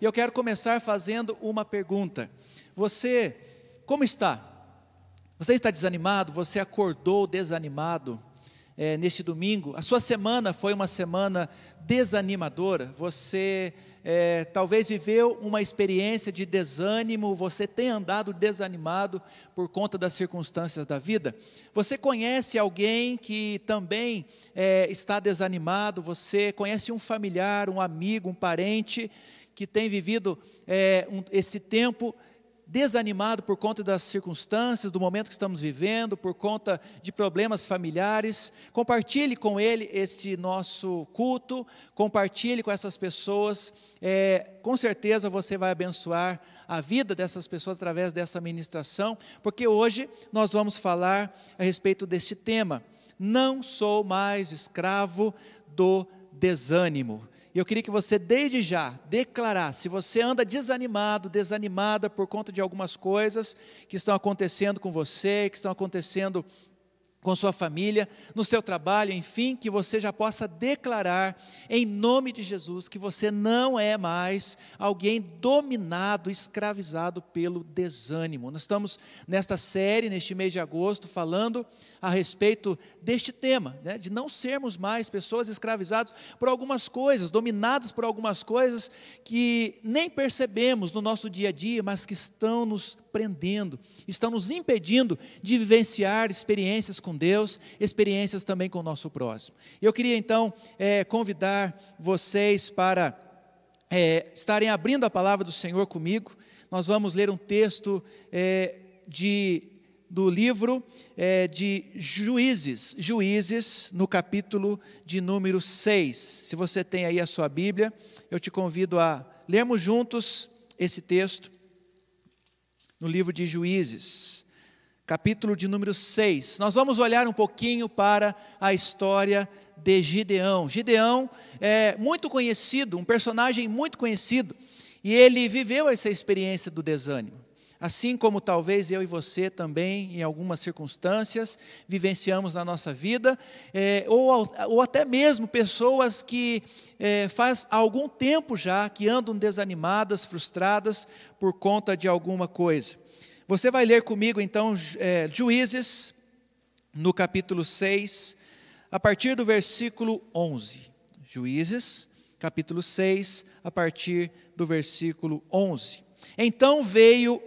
e eu quero começar fazendo uma pergunta. Você, como está? Você está desanimado? Você acordou desanimado é, neste domingo? A sua semana foi uma semana desanimadora? Você é, talvez viveu uma experiência de desânimo, você tem andado desanimado por conta das circunstâncias da vida. Você conhece alguém que também é, está desanimado, você conhece um familiar, um amigo, um parente que tem vivido é, um, esse tempo desanimado por conta das circunstâncias, do momento que estamos vivendo, por conta de problemas familiares, compartilhe com ele este nosso culto, compartilhe com essas pessoas, é, com certeza você vai abençoar a vida dessas pessoas através dessa ministração, porque hoje nós vamos falar a respeito deste tema. Não sou mais escravo do desânimo. E eu queria que você, desde já, declarasse, se você anda desanimado, desanimada por conta de algumas coisas que estão acontecendo com você, que estão acontecendo com sua família, no seu trabalho, enfim, que você já possa declarar em nome de Jesus que você não é mais alguém dominado, escravizado pelo desânimo. Nós estamos nesta série, neste mês de agosto, falando a respeito deste tema, né, de não sermos mais pessoas escravizadas por algumas coisas, dominadas por algumas coisas que nem percebemos no nosso dia a dia, mas que estão nos prendendo, estão nos impedindo de vivenciar experiências com Deus, experiências também com o nosso próximo. Eu queria então é, convidar vocês para é, estarem abrindo a palavra do Senhor comigo. Nós vamos ler um texto é, de do livro de Juízes, Juízes, no capítulo de número 6. Se você tem aí a sua Bíblia, eu te convido a lermos juntos esse texto no livro de Juízes, capítulo de número 6. Nós vamos olhar um pouquinho para a história de Gideão. Gideão é muito conhecido, um personagem muito conhecido, e ele viveu essa experiência do desânimo. Assim como talvez eu e você também, em algumas circunstâncias, vivenciamos na nossa vida, é, ou, ou até mesmo pessoas que é, faz algum tempo já que andam desanimadas, frustradas por conta de alguma coisa. Você vai ler comigo então é, Juízes, no capítulo 6, a partir do versículo 11. Juízes, capítulo 6, a partir do versículo 11. Então veio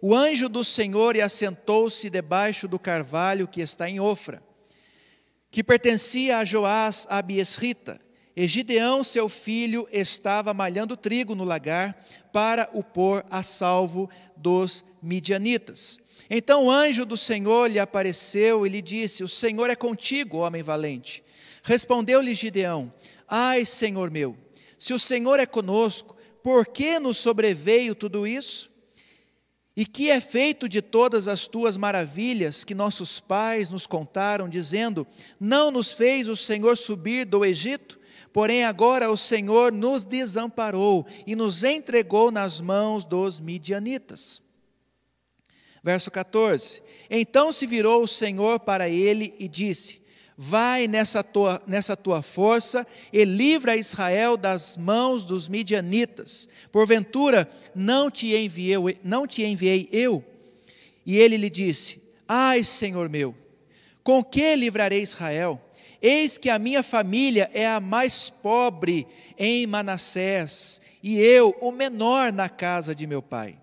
o anjo do Senhor e assentou-se debaixo do carvalho que está em Ofra, que pertencia a Joás Abiesrita. E Gideão, seu filho, estava malhando trigo no lagar para o pôr a salvo dos midianitas. Então o anjo do Senhor lhe apareceu e lhe disse: O Senhor é contigo, homem valente. Respondeu-lhe Gideão: Ai, Senhor meu, se o Senhor é conosco, por que nos sobreveio tudo isso? E que é feito de todas as tuas maravilhas que nossos pais nos contaram, dizendo: Não nos fez o Senhor subir do Egito? Porém, agora o Senhor nos desamparou e nos entregou nas mãos dos midianitas. Verso 14: Então se virou o Senhor para ele e disse: Vai nessa tua, nessa tua força e livra Israel das mãos dos midianitas. Porventura, não te enviei, não te enviei eu? E ele lhe disse: Ai, Senhor meu, com que livrarei Israel? Eis que a minha família é a mais pobre em Manassés, e eu, o menor na casa de meu pai.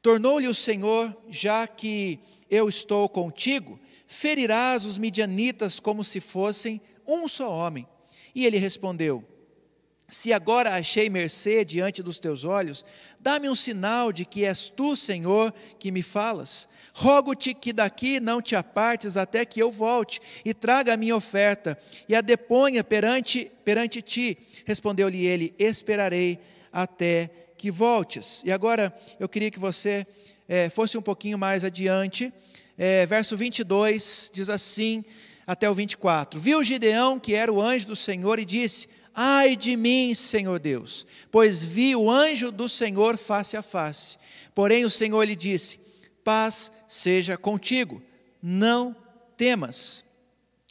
Tornou-lhe o Senhor, já que eu estou contigo, ferirás os midianitas como se fossem um só homem. E ele respondeu: Se agora achei mercê diante dos teus olhos, dá-me um sinal de que és tu, Senhor, que me falas. Rogo-te que daqui não te apartes até que eu volte e traga a minha oferta e a deponha perante, perante ti. Respondeu-lhe ele: Esperarei até que voltes. E agora eu queria que você é, fosse um pouquinho mais adiante é, verso 22 diz assim até o 24: Viu Gideão, que era o anjo do Senhor, e disse: Ai de mim, Senhor Deus, pois vi o anjo do Senhor face a face. Porém, o Senhor lhe disse: Paz seja contigo, não temas.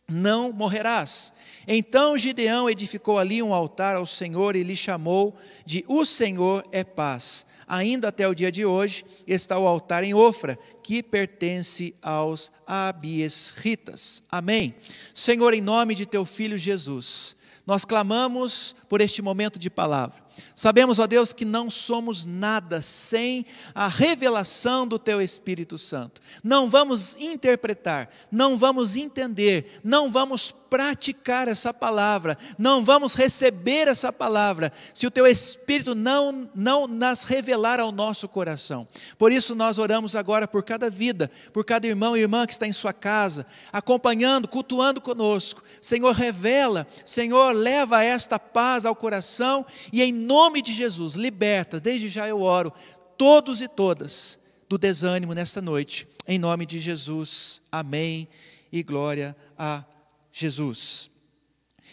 não morrerás. Então Gideão edificou ali um altar ao Senhor e lhe chamou de O Senhor é paz. Ainda até o dia de hoje está o altar em Ofra, que pertence aos Abiesritas. Amém. Senhor, em nome de teu filho Jesus, nós clamamos por este momento de palavra. Sabemos, ó Deus, que não somos nada sem a revelação do Teu Espírito Santo. Não vamos interpretar, não vamos entender, não vamos praticar essa palavra, não vamos receber essa palavra, se o Teu Espírito não, não nas revelar ao nosso coração. Por isso, nós oramos agora por cada vida, por cada irmão e irmã que está em sua casa, acompanhando, cultuando conosco. Senhor, revela, Senhor, leva esta paz ao coração e em nome de Jesus, liberta, desde já eu oro, todos e todas do desânimo nesta noite, em nome de Jesus, amém e glória a Jesus.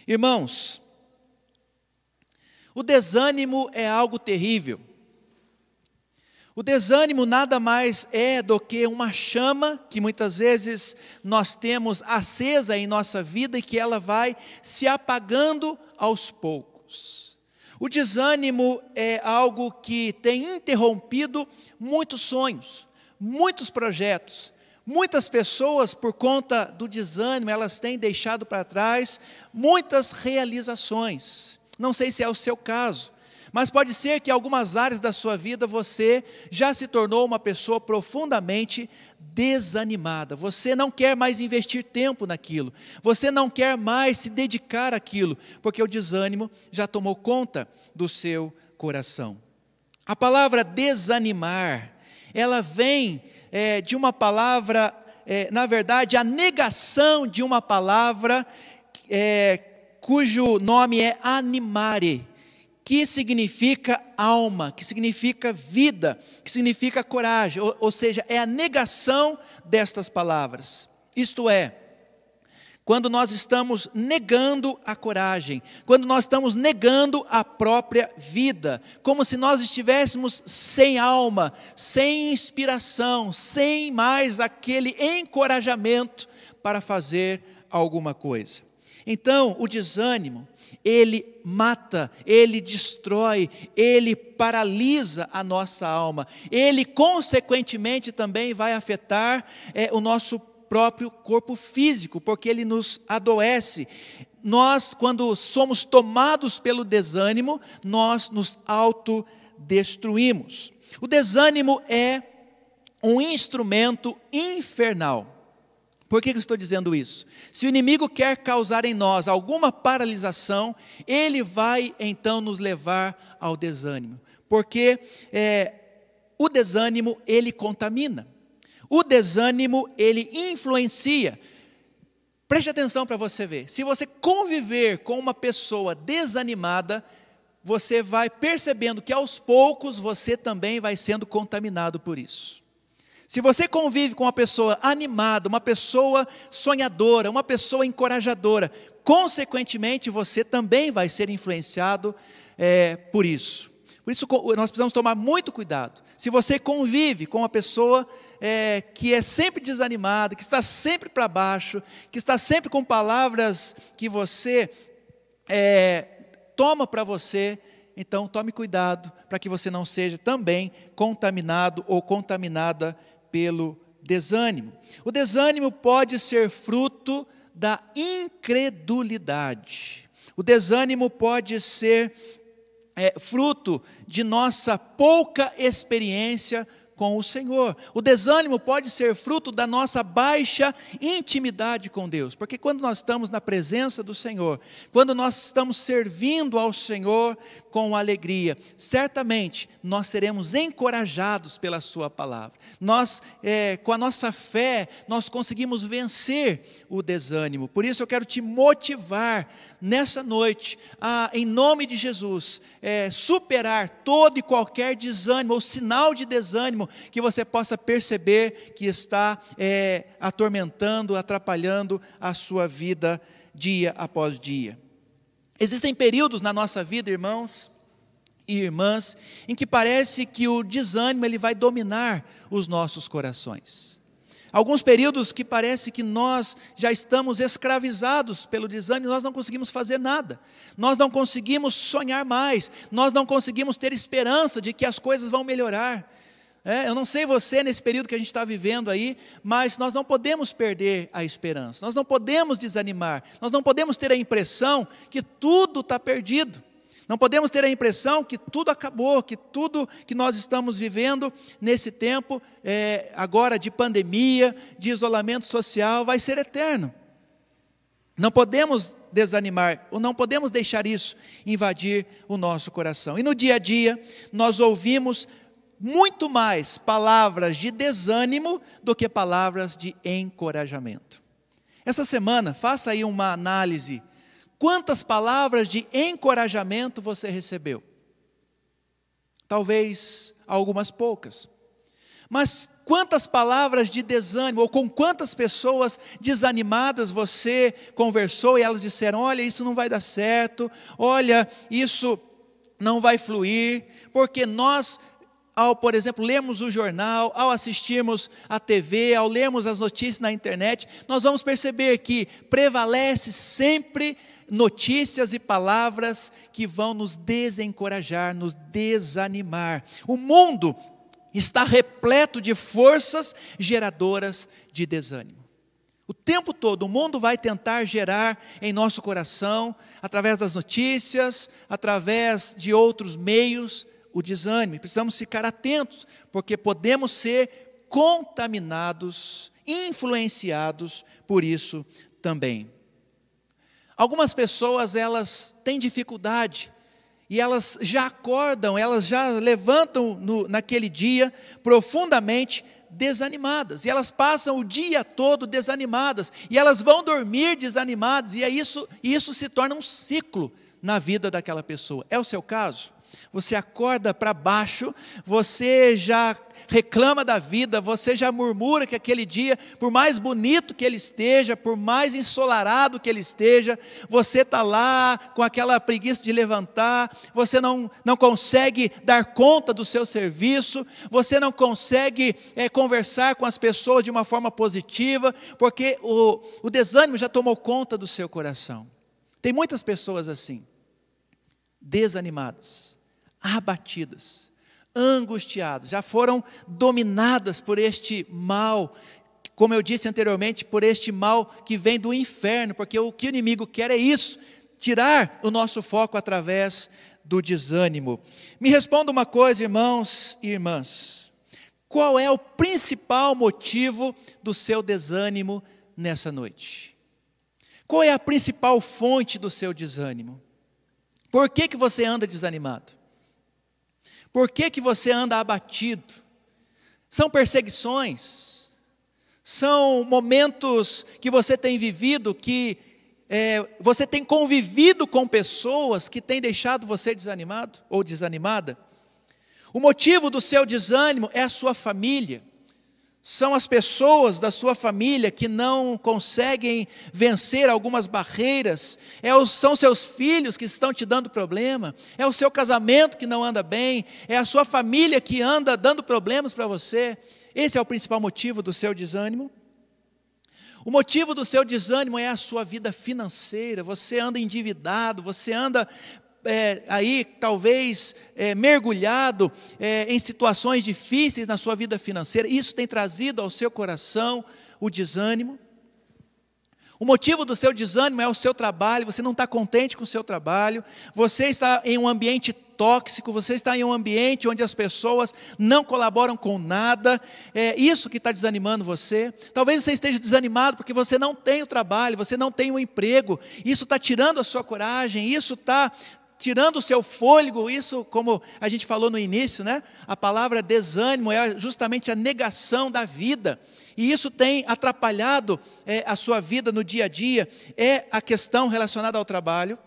Irmãos, o desânimo é algo terrível. O desânimo nada mais é do que uma chama que muitas vezes nós temos acesa em nossa vida e que ela vai se apagando aos poucos. O desânimo é algo que tem interrompido muitos sonhos, muitos projetos. Muitas pessoas, por conta do desânimo, elas têm deixado para trás muitas realizações. Não sei se é o seu caso, mas pode ser que em algumas áreas da sua vida você já se tornou uma pessoa profundamente desanimada. Você não quer mais investir tempo naquilo. Você não quer mais se dedicar àquilo, porque o desânimo já tomou conta do seu coração. A palavra desanimar, ela vem é, de uma palavra, é, na verdade, a negação de uma palavra é, cujo nome é animare que significa alma, que significa vida, que significa coragem, ou, ou seja, é a negação destas palavras. Isto é, quando nós estamos negando a coragem, quando nós estamos negando a própria vida, como se nós estivéssemos sem alma, sem inspiração, sem mais aquele encorajamento para fazer alguma coisa. Então, o desânimo, ele mata, ele destrói, ele paralisa a nossa alma, ele, consequentemente, também vai afetar é, o nosso próprio corpo físico, porque ele nos adoece. Nós, quando somos tomados pelo desânimo, nós nos autodestruímos. O desânimo é um instrumento infernal. Por que eu estou dizendo isso? Se o inimigo quer causar em nós alguma paralisação, ele vai então nos levar ao desânimo, porque é, o desânimo ele contamina, o desânimo ele influencia. Preste atenção para você ver. Se você conviver com uma pessoa desanimada, você vai percebendo que aos poucos você também vai sendo contaminado por isso. Se você convive com uma pessoa animada, uma pessoa sonhadora, uma pessoa encorajadora, consequentemente você também vai ser influenciado é, por isso. Por isso nós precisamos tomar muito cuidado. Se você convive com uma pessoa é, que é sempre desanimada, que está sempre para baixo, que está sempre com palavras que você é, toma para você, então tome cuidado para que você não seja também contaminado ou contaminada pelo desânimo. O desânimo pode ser fruto da incredulidade. O desânimo pode ser é, fruto de nossa pouca experiência com o Senhor. O desânimo pode ser fruto da nossa baixa intimidade com Deus, porque quando nós estamos na presença do Senhor, quando nós estamos servindo ao Senhor com alegria, certamente nós seremos encorajados pela Sua palavra. Nós, é, com a nossa fé, nós conseguimos vencer o desânimo. Por isso eu quero te motivar nessa noite a, em nome de Jesus, é, superar todo e qualquer desânimo ou sinal de desânimo que você possa perceber que está é, atormentando, atrapalhando a sua vida dia após dia. Existem períodos na nossa vida, irmãos e irmãs, em que parece que o desânimo ele vai dominar os nossos corações. Alguns períodos que parece que nós já estamos escravizados pelo desânimo, nós não conseguimos fazer nada, nós não conseguimos sonhar mais, nós não conseguimos ter esperança de que as coisas vão melhorar. É, eu não sei você nesse período que a gente está vivendo aí, mas nós não podemos perder a esperança, nós não podemos desanimar, nós não podemos ter a impressão que tudo está perdido. Não podemos ter a impressão que tudo acabou, que tudo que nós estamos vivendo nesse tempo, é, agora de pandemia, de isolamento social, vai ser eterno. Não podemos desanimar, ou não podemos deixar isso invadir o nosso coração. E no dia a dia, nós ouvimos muito mais palavras de desânimo do que palavras de encorajamento. Essa semana, faça aí uma análise Quantas palavras de encorajamento você recebeu? Talvez algumas poucas. Mas quantas palavras de desânimo, ou com quantas pessoas desanimadas você conversou e elas disseram: olha, isso não vai dar certo, olha, isso não vai fluir, porque nós, ao, por exemplo, lermos o jornal, ao assistirmos a TV, ao lermos as notícias na internet, nós vamos perceber que prevalece sempre notícias e palavras que vão nos desencorajar, nos desanimar. O mundo está repleto de forças geradoras de desânimo. O tempo todo o mundo vai tentar gerar em nosso coração, através das notícias, através de outros meios, o desânimo. Precisamos ficar atentos, porque podemos ser contaminados, influenciados por isso também. Algumas pessoas elas têm dificuldade e elas já acordam, elas já levantam no, naquele dia profundamente desanimadas, e elas passam o dia todo desanimadas, e elas vão dormir desanimadas, e é isso, isso se torna um ciclo na vida daquela pessoa. É o seu caso? Você acorda para baixo, você já reclama da vida, você já murmura que aquele dia, por mais bonito que ele esteja, por mais ensolarado que ele esteja, você está lá com aquela preguiça de levantar, você não, não consegue dar conta do seu serviço, você não consegue é, conversar com as pessoas de uma forma positiva, porque o, o desânimo já tomou conta do seu coração. Tem muitas pessoas assim, desanimadas, abatidas angustiadas, já foram dominadas por este mal, como eu disse anteriormente, por este mal que vem do inferno, porque o que o inimigo quer é isso, tirar o nosso foco através do desânimo. Me responda uma coisa, irmãos e irmãs. Qual é o principal motivo do seu desânimo nessa noite? Qual é a principal fonte do seu desânimo? Por que, que você anda desanimado? Por que, que você anda abatido? São perseguições, são momentos que você tem vivido, que é, você tem convivido com pessoas que têm deixado você desanimado ou desanimada. O motivo do seu desânimo é a sua família são as pessoas da sua família que não conseguem vencer algumas barreiras, é são seus filhos que estão te dando problema, é o seu casamento que não anda bem, é a sua família que anda dando problemas para você. Esse é o principal motivo do seu desânimo. O motivo do seu desânimo é a sua vida financeira, você anda endividado, você anda é, aí talvez é, mergulhado é, em situações difíceis na sua vida financeira, isso tem trazido ao seu coração o desânimo. O motivo do seu desânimo é o seu trabalho, você não está contente com o seu trabalho, você está em um ambiente tóxico, você está em um ambiente onde as pessoas não colaboram com nada, é isso que está desanimando você. Talvez você esteja desanimado porque você não tem o trabalho, você não tem o emprego, isso está tirando a sua coragem, isso está tirando o seu fôlego, isso, como a gente falou no início, né? A palavra desânimo é justamente a negação da vida. E isso tem atrapalhado é, a sua vida no dia a dia, é a questão relacionada ao trabalho.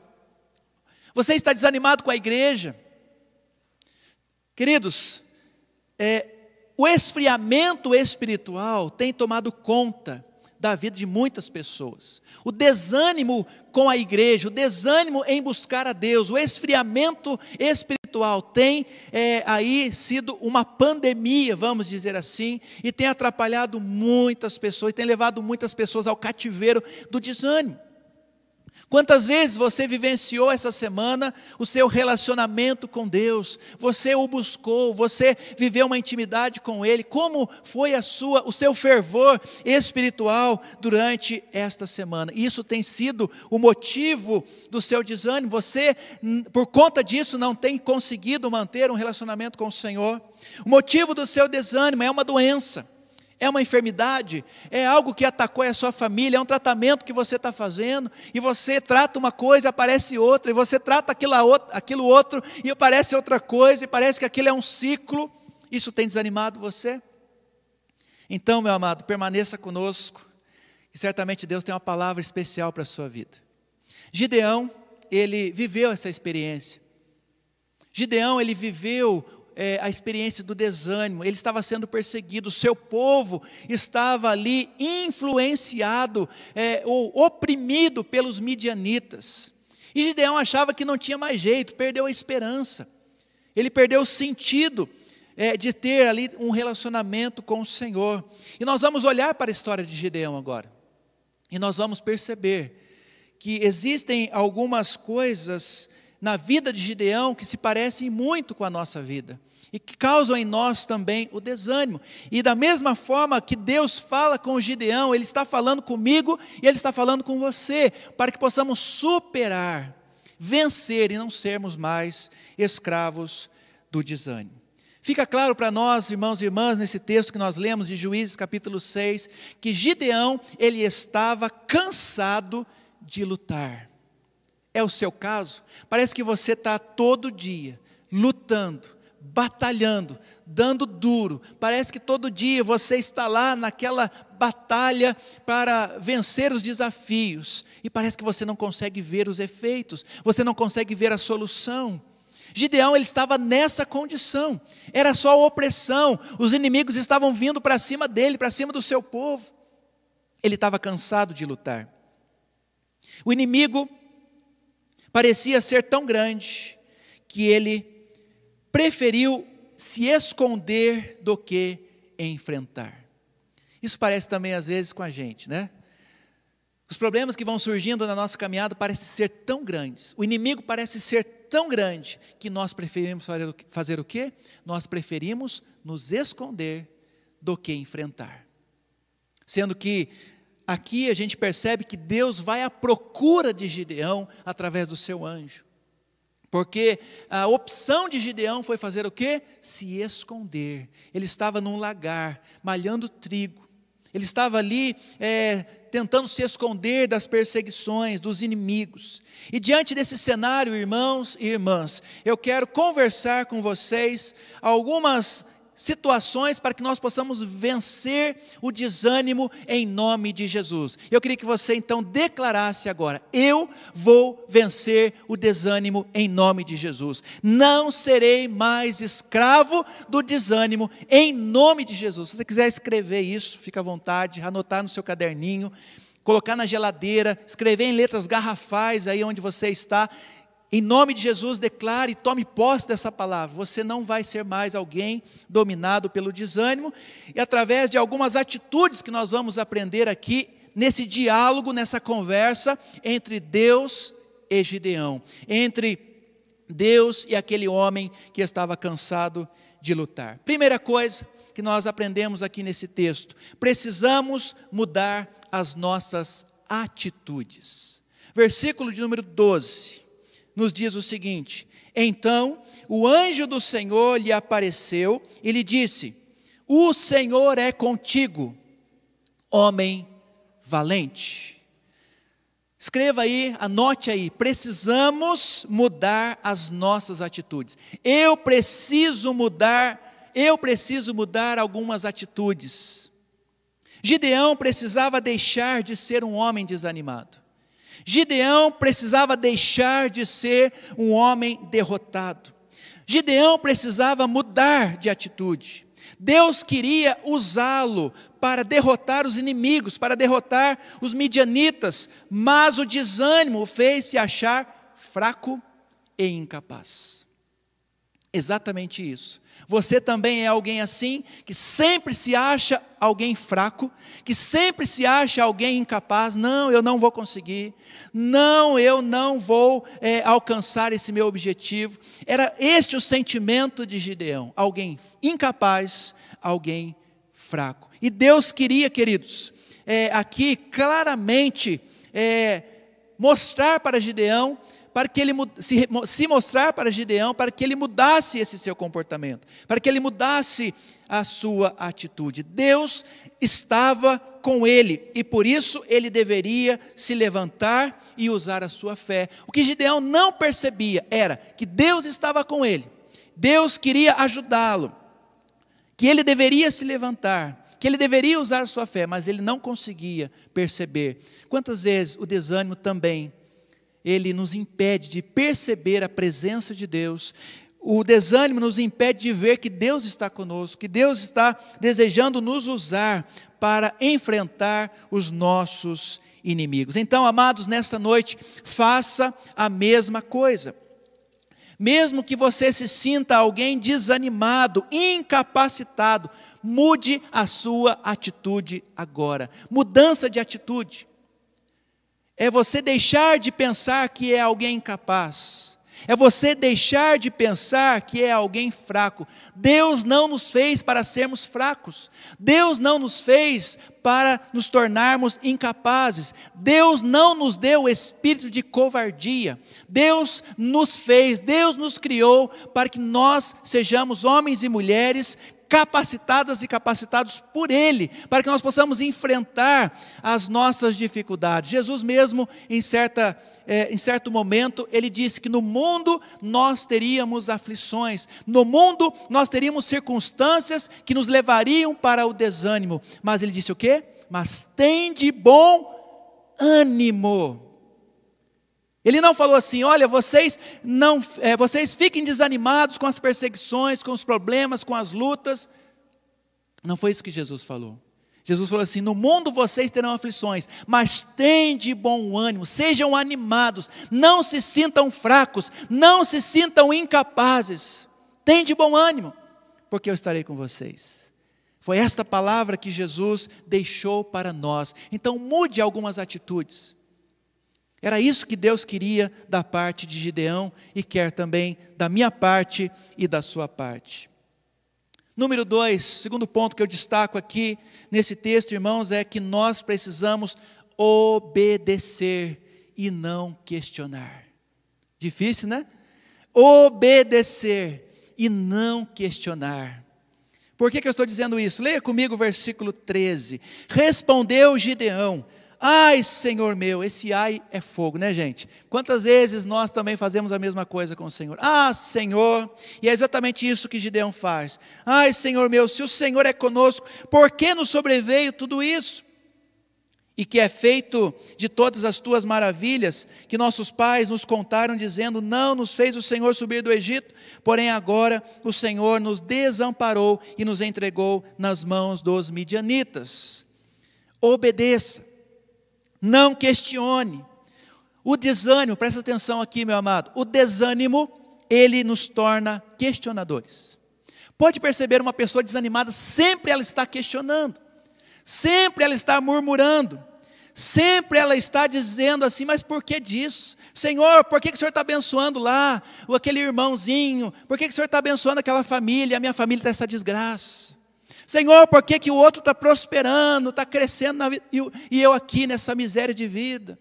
Você está desanimado com a igreja. Queridos, é, o esfriamento espiritual tem tomado conta da vida de muitas pessoas. O desânimo com a igreja, o desânimo em buscar a Deus, o esfriamento espiritual tem é, aí sido uma pandemia, vamos dizer assim, e tem atrapalhado muitas pessoas, tem levado muitas pessoas ao cativeiro do desânimo. Quantas vezes você vivenciou essa semana o seu relacionamento com Deus? Você o buscou, você viveu uma intimidade com Ele. Como foi a sua, o seu fervor espiritual durante esta semana? Isso tem sido o motivo do seu desânimo. Você, por conta disso, não tem conseguido manter um relacionamento com o Senhor. O motivo do seu desânimo é uma doença é uma enfermidade, é algo que atacou a sua família, é um tratamento que você está fazendo, e você trata uma coisa, aparece outra, e você trata aquilo, outro, e aparece outra coisa, e parece que aquilo é um ciclo. Isso tem desanimado você? Então, meu amado, permaneça conosco, e certamente Deus tem uma palavra especial para a sua vida. Gideão, ele viveu essa experiência. Gideão, ele viveu é, a experiência do desânimo, ele estava sendo perseguido, seu povo estava ali influenciado é, ou oprimido pelos midianitas. E Gideão achava que não tinha mais jeito, perdeu a esperança, ele perdeu o sentido é, de ter ali um relacionamento com o Senhor. E nós vamos olhar para a história de Gideão agora, e nós vamos perceber que existem algumas coisas na vida de Gideão que se parecem muito com a nossa vida e que causam em nós também o desânimo. E da mesma forma que Deus fala com o Gideão, Ele está falando comigo e Ele está falando com você, para que possamos superar, vencer e não sermos mais escravos do desânimo. Fica claro para nós, irmãos e irmãs, nesse texto que nós lemos de Juízes capítulo 6, que Gideão, ele estava cansado de lutar. É o seu caso? Parece que você está todo dia lutando, batalhando, dando duro. Parece que todo dia você está lá naquela batalha para vencer os desafios e parece que você não consegue ver os efeitos, você não consegue ver a solução. Gideão ele estava nessa condição. Era só opressão. Os inimigos estavam vindo para cima dele, para cima do seu povo. Ele estava cansado de lutar. O inimigo parecia ser tão grande que ele preferiu se esconder do que enfrentar. Isso parece também às vezes com a gente, né? Os problemas que vão surgindo na nossa caminhada parecem ser tão grandes, o inimigo parece ser tão grande, que nós preferimos fazer o quê? Nós preferimos nos esconder do que enfrentar. Sendo que aqui a gente percebe que Deus vai à procura de Gideão através do seu anjo. Porque a opção de Gideão foi fazer o quê? Se esconder. Ele estava num lagar, malhando trigo. Ele estava ali é, tentando se esconder das perseguições, dos inimigos. E diante desse cenário, irmãos e irmãs, eu quero conversar com vocês algumas situações para que nós possamos vencer o desânimo em nome de Jesus. Eu queria que você então declarasse agora: eu vou vencer o desânimo em nome de Jesus. Não serei mais escravo do desânimo em nome de Jesus. Se você quiser escrever isso, fica à vontade, anotar no seu caderninho, colocar na geladeira, escrever em letras garrafais aí onde você está em nome de Jesus, declare e tome posse dessa palavra. Você não vai ser mais alguém dominado pelo desânimo, e através de algumas atitudes que nós vamos aprender aqui, nesse diálogo, nessa conversa entre Deus e Gideão, entre Deus e aquele homem que estava cansado de lutar. Primeira coisa que nós aprendemos aqui nesse texto: precisamos mudar as nossas atitudes. Versículo de número 12 nos diz o seguinte: Então o anjo do Senhor lhe apareceu e lhe disse: O Senhor é contigo, homem valente. Escreva aí, anote aí, precisamos mudar as nossas atitudes. Eu preciso mudar, eu preciso mudar algumas atitudes. Gideão precisava deixar de ser um homem desanimado. Gideão precisava deixar de ser um homem derrotado. Gideão precisava mudar de atitude. Deus queria usá-lo para derrotar os inimigos, para derrotar os midianitas, mas o desânimo o fez se achar fraco e incapaz. Exatamente isso. Você também é alguém assim, que sempre se acha alguém fraco, que sempre se acha alguém incapaz. Não, eu não vou conseguir. Não, eu não vou é, alcançar esse meu objetivo. Era este o sentimento de Gideão: alguém incapaz, alguém fraco. E Deus queria, queridos, é, aqui claramente é, mostrar para Gideão para que ele se, se mostrar para Gideão, para que ele mudasse esse seu comportamento, para que ele mudasse a sua atitude. Deus estava com ele e por isso ele deveria se levantar e usar a sua fé. O que Gideão não percebia era que Deus estava com ele, Deus queria ajudá-lo, que ele deveria se levantar, que ele deveria usar a sua fé, mas ele não conseguia perceber. Quantas vezes o desânimo também ele nos impede de perceber a presença de Deus. O desânimo nos impede de ver que Deus está conosco, que Deus está desejando nos usar para enfrentar os nossos inimigos. Então, amados, nesta noite, faça a mesma coisa. Mesmo que você se sinta alguém desanimado, incapacitado, mude a sua atitude agora. Mudança de atitude é você deixar de pensar que é alguém incapaz, é você deixar de pensar que é alguém fraco. Deus não nos fez para sermos fracos, Deus não nos fez para nos tornarmos incapazes, Deus não nos deu o espírito de covardia, Deus nos fez, Deus nos criou para que nós sejamos homens e mulheres capacitadas e capacitados por Ele, para que nós possamos enfrentar as nossas dificuldades. Jesus mesmo, em, certa, é, em certo momento, ele disse que no mundo nós teríamos aflições, no mundo nós teríamos circunstâncias que nos levariam para o desânimo. Mas ele disse o quê? Mas tem de bom ânimo. Ele não falou assim: olha, vocês não, é, vocês fiquem desanimados com as perseguições, com os problemas, com as lutas. Não foi isso que Jesus falou. Jesus falou assim: no mundo vocês terão aflições, mas tem de bom ânimo, sejam animados, não se sintam fracos, não se sintam incapazes. Tem de bom ânimo, porque eu estarei com vocês. Foi esta palavra que Jesus deixou para nós. Então mude algumas atitudes. Era isso que Deus queria da parte de Gideão e quer também da minha parte e da sua parte. Número dois, segundo ponto que eu destaco aqui nesse texto, irmãos, é que nós precisamos obedecer e não questionar. Difícil, né? Obedecer e não questionar. Por que, que eu estou dizendo isso? Leia comigo o versículo 13. Respondeu Gideão: Ai, Senhor meu, esse ai é fogo, né, gente? Quantas vezes nós também fazemos a mesma coisa com o Senhor? Ah, Senhor, e é exatamente isso que Gideão faz. Ai, Senhor meu, se o Senhor é conosco, por que nos sobreveio tudo isso? E que é feito de todas as tuas maravilhas, que nossos pais nos contaram, dizendo: Não nos fez o Senhor subir do Egito, porém agora o Senhor nos desamparou e nos entregou nas mãos dos midianitas. Obedeça não questione. O desânimo, presta atenção aqui, meu amado. O desânimo, ele nos torna questionadores. Pode perceber uma pessoa desanimada, sempre ela está questionando, sempre ela está murmurando, sempre ela está dizendo assim: mas por que disso? Senhor, por que, que o Senhor está abençoando lá, aquele irmãozinho? Por que, que o Senhor está abençoando aquela família? A minha família está essa desgraça. Senhor, por que, que o outro está prosperando, está crescendo vida, e eu aqui nessa miséria de vida?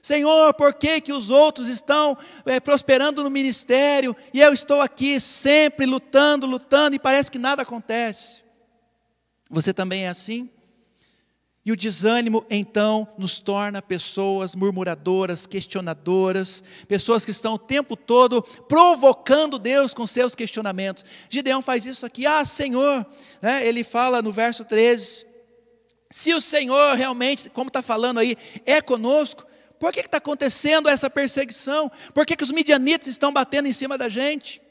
Senhor, por que, que os outros estão é, prosperando no ministério e eu estou aqui sempre lutando, lutando e parece que nada acontece? Você também é assim? E o desânimo, então, nos torna pessoas murmuradoras, questionadoras, pessoas que estão o tempo todo provocando Deus com seus questionamentos. Gideão faz isso aqui, ah, Senhor, né? ele fala no verso 13: se o Senhor realmente, como está falando aí, é conosco, por que está acontecendo essa perseguição? Por que, que os midianitas estão batendo em cima da gente?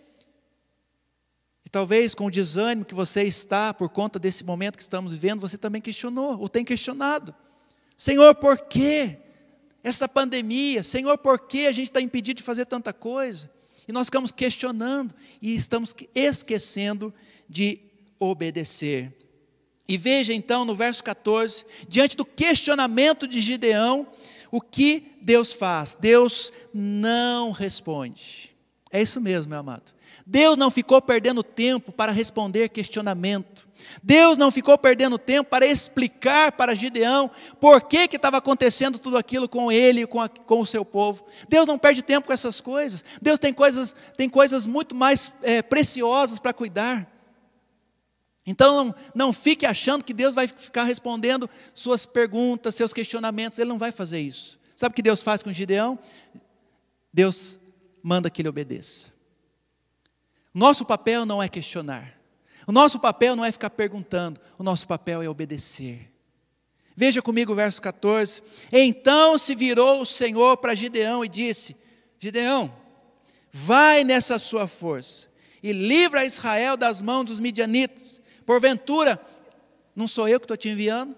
E talvez com o desânimo que você está por conta desse momento que estamos vivendo, você também questionou, ou tem questionado. Senhor, por que essa pandemia? Senhor, por que a gente está impedido de fazer tanta coisa? E nós ficamos questionando e estamos esquecendo de obedecer. E veja então no verso 14, diante do questionamento de Gideão, o que Deus faz? Deus não responde. É isso mesmo, meu amado. Deus não ficou perdendo tempo para responder questionamento. Deus não ficou perdendo tempo para explicar para Gideão por que estava acontecendo tudo aquilo com ele e com, com, o seu povo. Deus não perde tempo com essas coisas. Deus tem coisas, tem coisas muito mais é, preciosas para cuidar. Então não, não fique achando que Deus vai ficar respondendo suas perguntas, seus questionamentos. Ele não vai fazer isso. Sabe o que Deus faz com Gideão? Deus manda que ele obedeça. Nosso papel não é questionar. O nosso papel não é ficar perguntando. O nosso papel é obedecer. Veja comigo o verso 14. Então se virou o Senhor para Gideão e disse: Gideão, vai nessa sua força e livra Israel das mãos dos midianitas. Porventura, não sou eu que estou te enviando?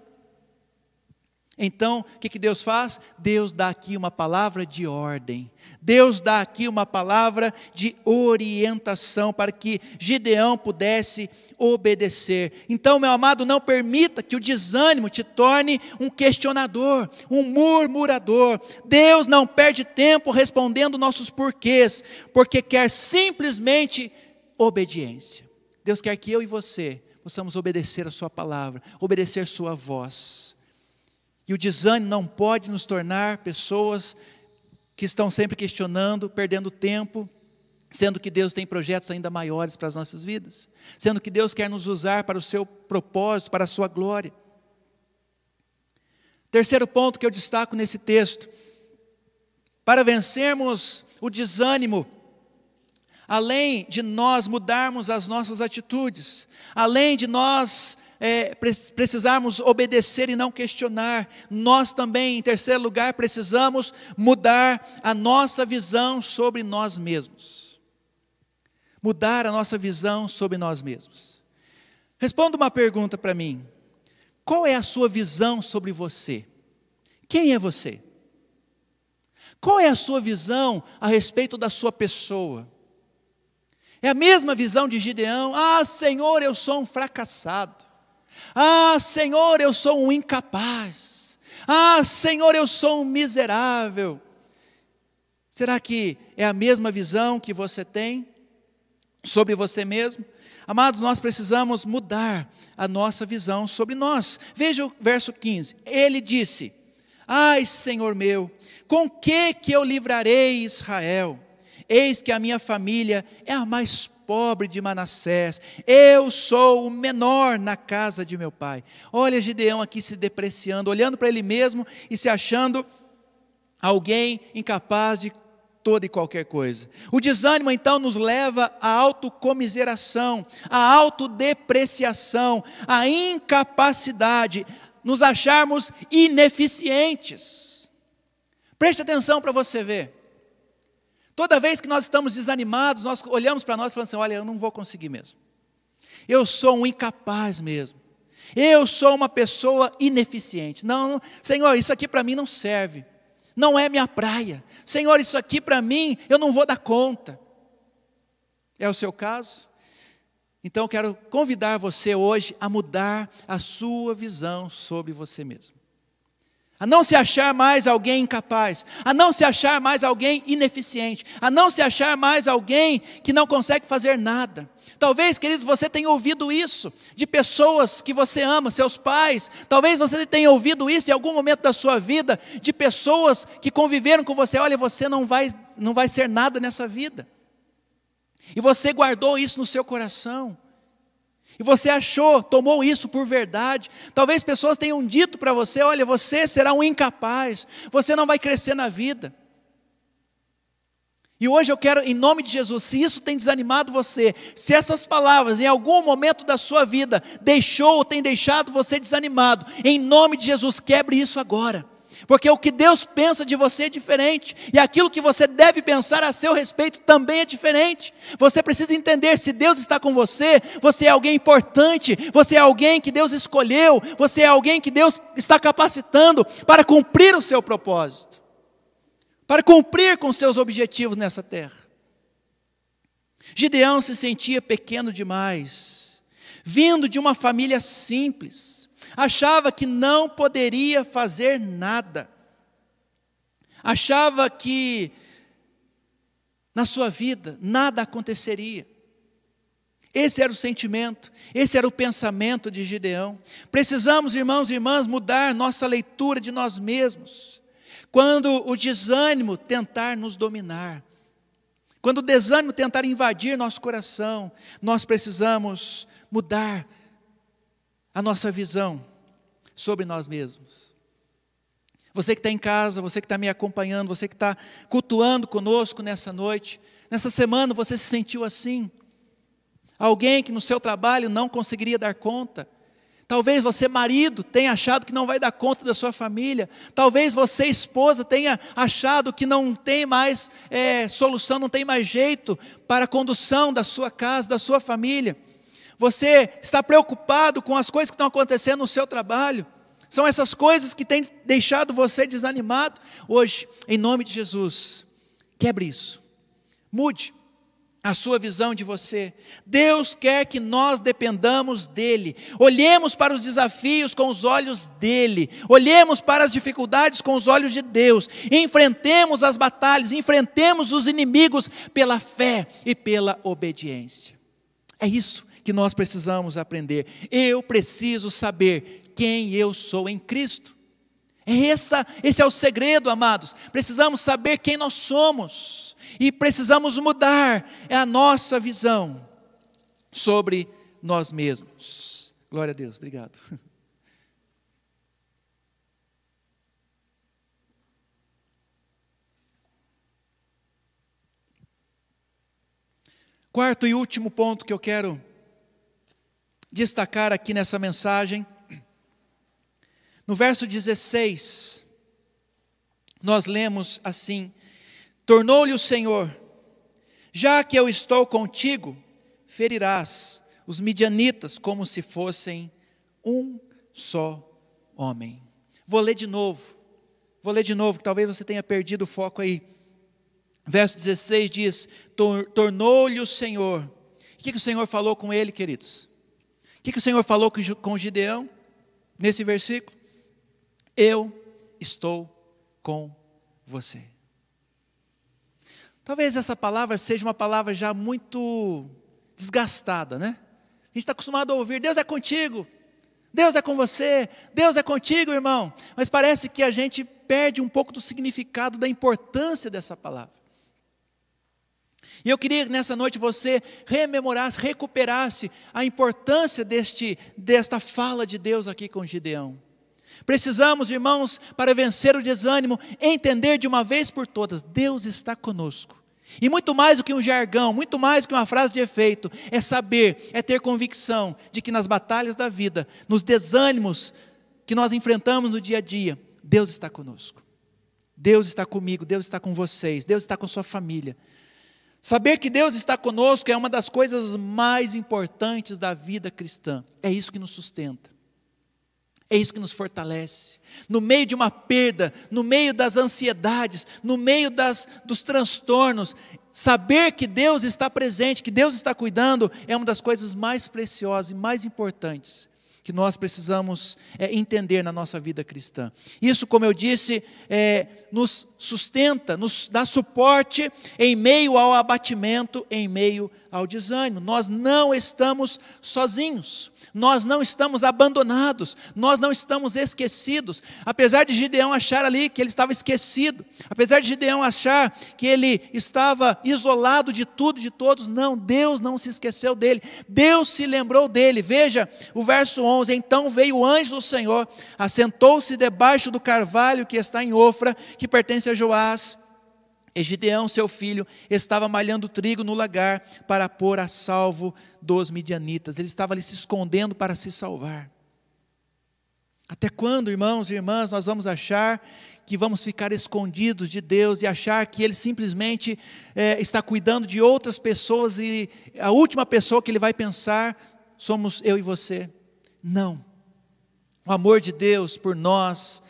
Então, o que, que Deus faz? Deus dá aqui uma palavra de ordem, Deus dá aqui uma palavra de orientação para que Gideão pudesse obedecer. Então, meu amado, não permita que o desânimo te torne um questionador, um murmurador. Deus não perde tempo respondendo nossos porquês, porque quer simplesmente obediência. Deus quer que eu e você possamos obedecer a Sua palavra, obedecer Sua voz. E o desânimo não pode nos tornar pessoas que estão sempre questionando, perdendo tempo, sendo que Deus tem projetos ainda maiores para as nossas vidas, sendo que Deus quer nos usar para o seu propósito, para a sua glória. Terceiro ponto que eu destaco nesse texto: para vencermos o desânimo, além de nós mudarmos as nossas atitudes, além de nós é, precisarmos obedecer e não questionar, nós também, em terceiro lugar, precisamos mudar a nossa visão sobre nós mesmos. Mudar a nossa visão sobre nós mesmos. Responda uma pergunta para mim: qual é a sua visão sobre você? Quem é você? Qual é a sua visão a respeito da sua pessoa? É a mesma visão de Gideão: Ah, Senhor, eu sou um fracassado. Ah, Senhor, eu sou um incapaz. Ah, Senhor, eu sou um miserável. Será que é a mesma visão que você tem sobre você mesmo? Amados, nós precisamos mudar a nossa visão sobre nós. Veja o verso 15. Ele disse: Ai, Senhor meu, com que que eu livrarei Israel? Eis que a minha família é a mais pobre de Manassés, eu sou o menor na casa de meu pai. Olha Gideão aqui se depreciando, olhando para ele mesmo e se achando alguém incapaz de toda e qualquer coisa. O desânimo então nos leva à autocomiseração, à autodepreciação, à incapacidade, nos acharmos ineficientes. Preste atenção para você ver. Toda vez que nós estamos desanimados, nós olhamos para nós e falamos assim: olha, eu não vou conseguir mesmo. Eu sou um incapaz mesmo. Eu sou uma pessoa ineficiente. Não, não Senhor, isso aqui para mim não serve. Não é minha praia. Senhor, isso aqui para mim eu não vou dar conta. É o seu caso? Então eu quero convidar você hoje a mudar a sua visão sobre você mesmo a não se achar mais alguém incapaz, a não se achar mais alguém ineficiente, a não se achar mais alguém que não consegue fazer nada. Talvez, queridos, você tenha ouvido isso de pessoas que você ama, seus pais. Talvez você tenha ouvido isso em algum momento da sua vida de pessoas que conviveram com você. Olha, você não vai, não vai ser nada nessa vida. E você guardou isso no seu coração. E você achou, tomou isso por verdade. Talvez pessoas tenham dito para você: olha, você será um incapaz, você não vai crescer na vida. E hoje eu quero, em nome de Jesus, se isso tem desanimado você, se essas palavras em algum momento da sua vida deixou ou tem deixado você desanimado, em nome de Jesus, quebre isso agora porque o que Deus pensa de você é diferente, e aquilo que você deve pensar a seu respeito também é diferente. Você precisa entender: se Deus está com você, você é alguém importante, você é alguém que Deus escolheu, você é alguém que Deus está capacitando para cumprir o seu propósito, para cumprir com seus objetivos nessa terra. Gideão se sentia pequeno demais, vindo de uma família simples, achava que não poderia fazer nada, achava que na sua vida nada aconteceria. Esse era o sentimento, esse era o pensamento de Gideão. Precisamos, irmãos e irmãs, mudar nossa leitura de nós mesmos. Quando o desânimo tentar nos dominar, quando o desânimo tentar invadir nosso coração, nós precisamos mudar a nossa visão sobre nós mesmos. Você que está em casa, você que está me acompanhando, você que está cultuando conosco nessa noite, nessa semana você se sentiu assim? Alguém que no seu trabalho não conseguiria dar conta? Talvez você, marido, tenha achado que não vai dar conta da sua família. Talvez você, esposa, tenha achado que não tem mais é, solução, não tem mais jeito para a condução da sua casa, da sua família. Você está preocupado com as coisas que estão acontecendo no seu trabalho. São essas coisas que têm deixado você desanimado. Hoje, em nome de Jesus, quebre isso. Mude a sua visão de você. Deus quer que nós dependamos dEle, olhemos para os desafios com os olhos dEle, olhemos para as dificuldades com os olhos de Deus, enfrentemos as batalhas, enfrentemos os inimigos pela fé e pela obediência. É isso que nós precisamos aprender. Eu preciso saber quem eu sou em Cristo. É essa, esse é o segredo, amados. Precisamos saber quem nós somos e precisamos mudar é a nossa visão sobre nós mesmos. Glória a Deus, obrigado. Quarto e último ponto que eu quero destacar aqui nessa mensagem, no verso 16, nós lemos assim: Tornou-lhe o Senhor: Já que eu estou contigo, ferirás os midianitas como se fossem um só homem. Vou ler de novo. Vou ler de novo, que talvez você tenha perdido o foco aí. Verso 16 diz: Tornou-lhe o Senhor. O que, que o Senhor falou com ele, queridos? O que, que o Senhor falou com Gideão nesse versículo? Eu estou com você. Talvez essa palavra seja uma palavra já muito desgastada, né? A gente está acostumado a ouvir: Deus é contigo, Deus é com você, Deus é contigo, irmão. Mas parece que a gente perde um pouco do significado, da importância dessa palavra. E eu queria que nessa noite você rememorasse, recuperasse a importância deste, desta fala de Deus aqui com Gideão. Precisamos, irmãos, para vencer o desânimo, entender de uma vez por todas: Deus está conosco. E muito mais do que um jargão, muito mais do que uma frase de efeito, é saber, é ter convicção de que nas batalhas da vida, nos desânimos que nós enfrentamos no dia a dia, Deus está conosco. Deus está comigo, Deus está com vocês, Deus está com sua família. Saber que Deus está conosco é uma das coisas mais importantes da vida cristã. É isso que nos sustenta. É isso que nos fortalece. No meio de uma perda, no meio das ansiedades, no meio das, dos transtornos, saber que Deus está presente, que Deus está cuidando, é uma das coisas mais preciosas e mais importantes que nós precisamos é, entender na nossa vida cristã. Isso, como eu disse, é, nos sustenta, nos dá suporte em meio ao abatimento, em meio ao desânimo. Nós não estamos sozinhos nós não estamos abandonados, nós não estamos esquecidos. Apesar de Gideão achar ali que ele estava esquecido, apesar de Gideão achar que ele estava isolado de tudo de todos, não, Deus não se esqueceu dele, Deus se lembrou dele. Veja o verso 11: Então veio o anjo do Senhor, assentou-se debaixo do carvalho que está em Ofra, que pertence a Joás e Gideão, seu filho, estava malhando trigo no lagar para pôr a salvo dos midianitas. Ele estava ali se escondendo para se salvar. Até quando, irmãos e irmãs, nós vamos achar que vamos ficar escondidos de Deus e achar que Ele simplesmente é, está cuidando de outras pessoas e a última pessoa que Ele vai pensar somos eu e você? Não. O amor de Deus por nós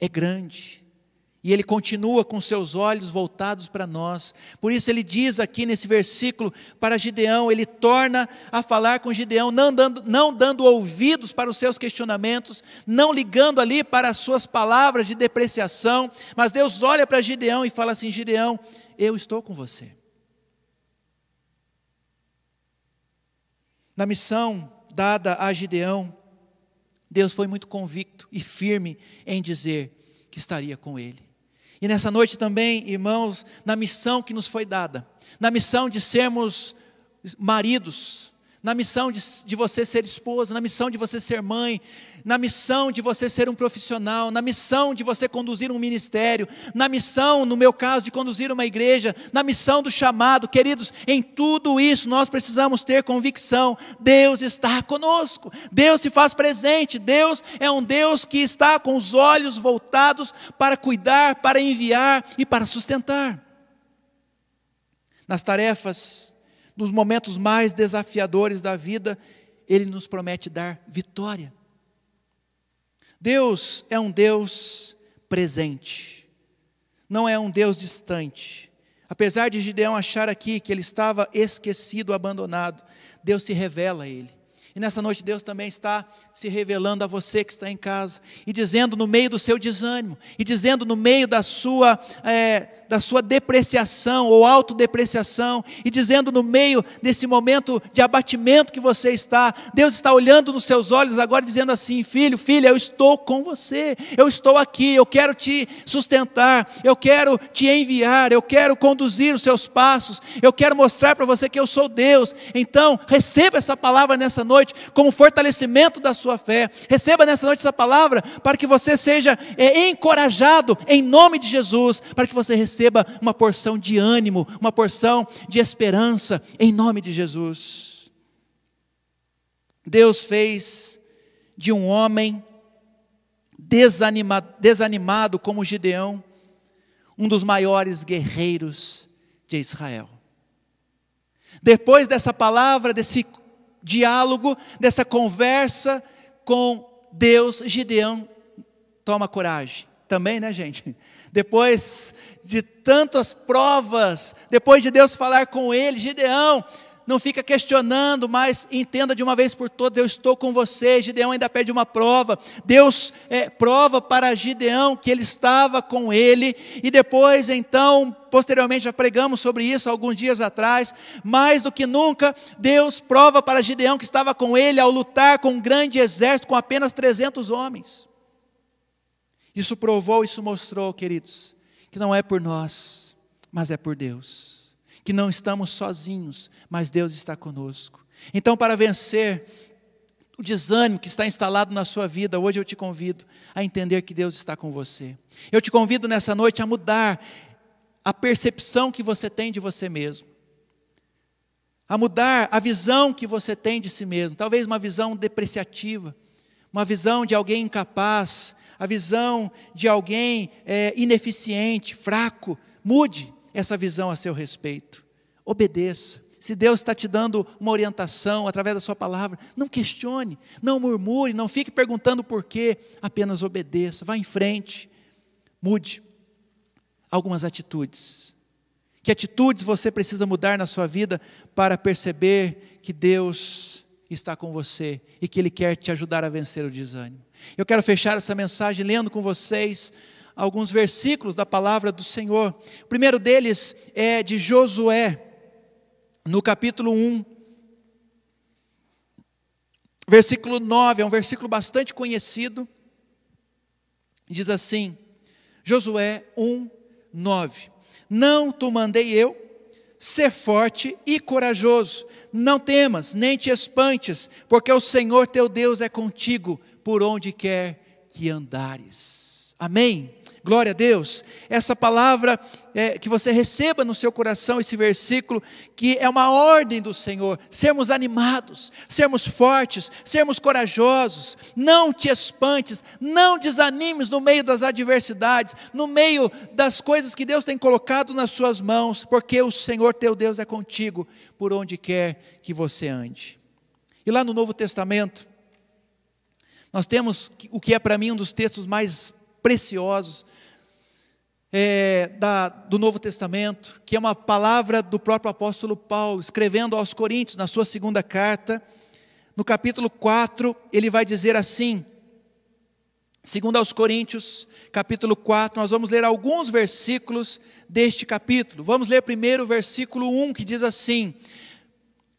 é grande. E ele continua com seus olhos voltados para nós. Por isso ele diz aqui nesse versículo para Gideão, ele torna a falar com Gideão, não dando, não dando ouvidos para os seus questionamentos, não ligando ali para as suas palavras de depreciação, mas Deus olha para Gideão e fala assim: Gideão, eu estou com você. Na missão dada a Gideão, Deus foi muito convicto e firme em dizer que estaria com ele. E nessa noite também, irmãos, na missão que nos foi dada, na missão de sermos maridos, na missão de, de você ser esposa, na missão de você ser mãe, na missão de você ser um profissional, na missão de você conduzir um ministério, na missão, no meu caso, de conduzir uma igreja, na missão do chamado, queridos, em tudo isso nós precisamos ter convicção: Deus está conosco, Deus se faz presente, Deus é um Deus que está com os olhos voltados para cuidar, para enviar e para sustentar. Nas tarefas, nos momentos mais desafiadores da vida, Ele nos promete dar vitória. Deus é um Deus presente, não é um Deus distante. Apesar de Gideão achar aqui que ele estava esquecido, abandonado, Deus se revela a ele. E nessa noite Deus também está se revelando a você que está em casa e dizendo no meio do seu desânimo e dizendo no meio da sua é, da sua depreciação ou autodepreciação e dizendo no meio desse momento de abatimento que você está, Deus está olhando nos seus olhos agora dizendo assim, filho, filha, eu estou com você, eu estou aqui, eu quero te sustentar, eu quero te enviar, eu quero conduzir os seus passos, eu quero mostrar para você que eu sou Deus. Então receba essa palavra nessa noite como fortalecimento da sua fé. Receba nessa noite essa palavra para que você seja é, encorajado em nome de Jesus, para que você receba uma porção de ânimo, uma porção de esperança em nome de Jesus. Deus fez de um homem desanimado, desanimado como Gideão, um dos maiores guerreiros de Israel. Depois dessa palavra, desse diálogo, dessa conversa com Deus, Gideão toma coragem. Também, né, gente? Depois de tantas provas, depois de Deus falar com ele, Gideão, não fica questionando, mas entenda de uma vez por todas: eu estou com você. Gideão ainda pede uma prova. Deus é, prova para Gideão que ele estava com ele, e depois, então, posteriormente, já pregamos sobre isso alguns dias atrás. Mais do que nunca, Deus prova para Gideão que estava com ele ao lutar com um grande exército com apenas 300 homens. Isso provou, isso mostrou, queridos, que não é por nós, mas é por Deus que não estamos sozinhos, mas Deus está conosco. Então, para vencer o desânimo que está instalado na sua vida, hoje eu te convido a entender que Deus está com você. Eu te convido nessa noite a mudar a percepção que você tem de você mesmo, a mudar a visão que você tem de si mesmo, talvez uma visão depreciativa, uma visão de alguém incapaz, a visão de alguém é, ineficiente, fraco. Mude essa visão a seu respeito. Obedeça. Se Deus está te dando uma orientação através da Sua palavra, não questione, não murmure, não fique perguntando por quê, apenas obedeça, vá em frente, mude algumas atitudes. Que atitudes você precisa mudar na sua vida para perceber que Deus está com você e que Ele quer te ajudar a vencer o desânimo? Eu quero fechar essa mensagem lendo com vocês alguns versículos da palavra do Senhor. O primeiro deles é de Josué, no capítulo 1, versículo 9, é um versículo bastante conhecido. Diz assim: Josué 1, 9: Não te mandei eu, ser forte e corajoso, não temas, nem te espantes, porque o Senhor teu Deus é contigo por onde quer que andares. Amém? Glória a Deus. Essa palavra é, que você receba no seu coração, esse versículo, que é uma ordem do Senhor: sermos animados, sermos fortes, sermos corajosos. Não te espantes, não desanimes no meio das adversidades, no meio das coisas que Deus tem colocado nas suas mãos, porque o Senhor teu Deus é contigo por onde quer que você ande. E lá no Novo Testamento, nós temos o que é para mim um dos textos mais preciosos é, da, do Novo Testamento, que é uma palavra do próprio apóstolo Paulo, escrevendo aos Coríntios, na sua segunda carta, no capítulo 4, ele vai dizer assim, segundo aos Coríntios, capítulo 4, nós vamos ler alguns versículos deste capítulo. Vamos ler primeiro o versículo 1, que diz assim: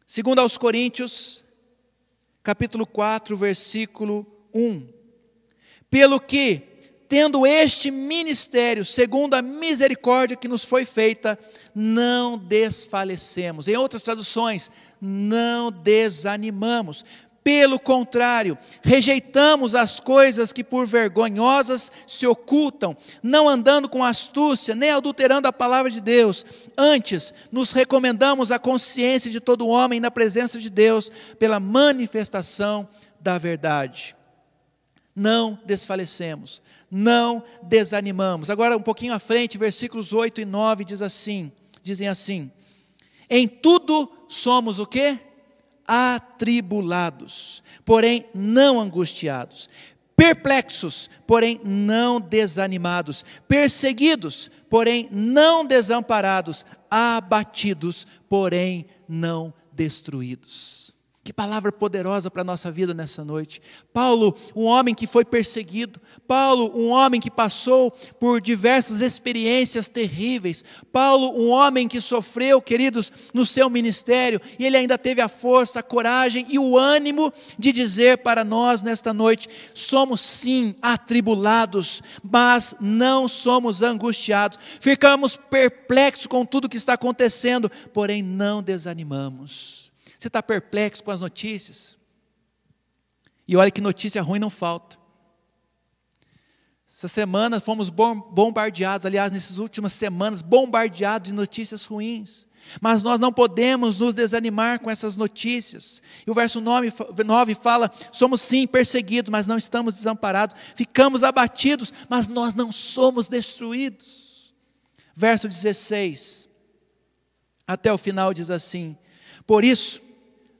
segundo aos Coríntios, capítulo 4, versículo 1. Pelo que, tendo este ministério, segundo a misericórdia que nos foi feita, não desfalecemos. Em outras traduções, não desanimamos. Pelo contrário, rejeitamos as coisas que por vergonhosas se ocultam, não andando com astúcia, nem adulterando a palavra de Deus. Antes, nos recomendamos a consciência de todo homem na presença de Deus, pela manifestação da verdade. Não desfalecemos, não desanimamos. Agora, um pouquinho à frente, versículos 8 e 9 diz assim, dizem assim: Em tudo somos o quê? atribulados, porém não angustiados, perplexos, porém não desanimados, perseguidos, porém não desamparados, abatidos, porém não destruídos. Que palavra poderosa para a nossa vida nessa noite. Paulo, um homem que foi perseguido. Paulo, um homem que passou por diversas experiências terríveis. Paulo, um homem que sofreu, queridos, no seu ministério. E ele ainda teve a força, a coragem e o ânimo de dizer para nós nesta noite: somos sim atribulados, mas não somos angustiados. Ficamos perplexos com tudo que está acontecendo, porém não desanimamos. Você está perplexo com as notícias? E olha que notícia ruim não falta. Essa semana fomos bombardeados, aliás, nessas últimas semanas, bombardeados de notícias ruins. Mas nós não podemos nos desanimar com essas notícias. E o verso 9, 9 fala: somos sim perseguidos, mas não estamos desamparados. Ficamos abatidos, mas nós não somos destruídos. Verso 16, até o final diz assim: Por isso,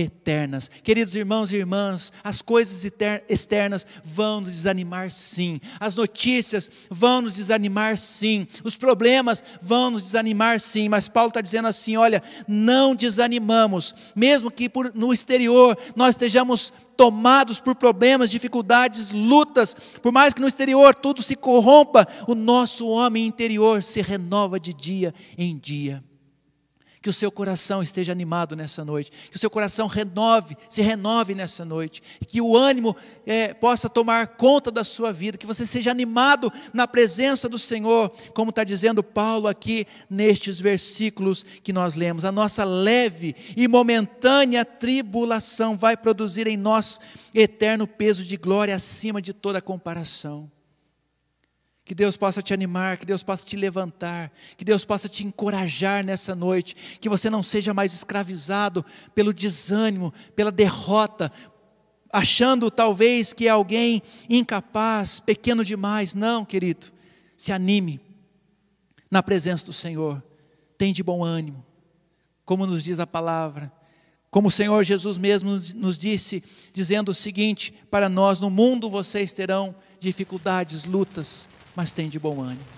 eternas. Queridos irmãos e irmãs, as coisas externas vão nos desanimar sim, as notícias vão nos desanimar sim, os problemas vão nos desanimar sim, mas Paulo está dizendo assim: olha, não desanimamos, mesmo que por, no exterior nós estejamos tomados por problemas, dificuldades, lutas, por mais que no exterior tudo se corrompa, o nosso homem interior se renova de dia em dia. Que o seu coração esteja animado nessa noite, que o seu coração renove, se renove nessa noite, que o ânimo é, possa tomar conta da sua vida, que você seja animado na presença do Senhor, como está dizendo Paulo aqui nestes versículos que nós lemos. A nossa leve e momentânea tribulação vai produzir em nós eterno peso de glória acima de toda comparação. Que Deus possa te animar, que Deus possa te levantar, que Deus possa te encorajar nessa noite, que você não seja mais escravizado pelo desânimo, pela derrota, achando talvez que é alguém incapaz, pequeno demais. Não, querido, se anime na presença do Senhor, tem de bom ânimo, como nos diz a palavra, como o Senhor Jesus mesmo nos disse, dizendo o seguinte para nós: no mundo vocês terão dificuldades, lutas, mas tem de bom ânimo.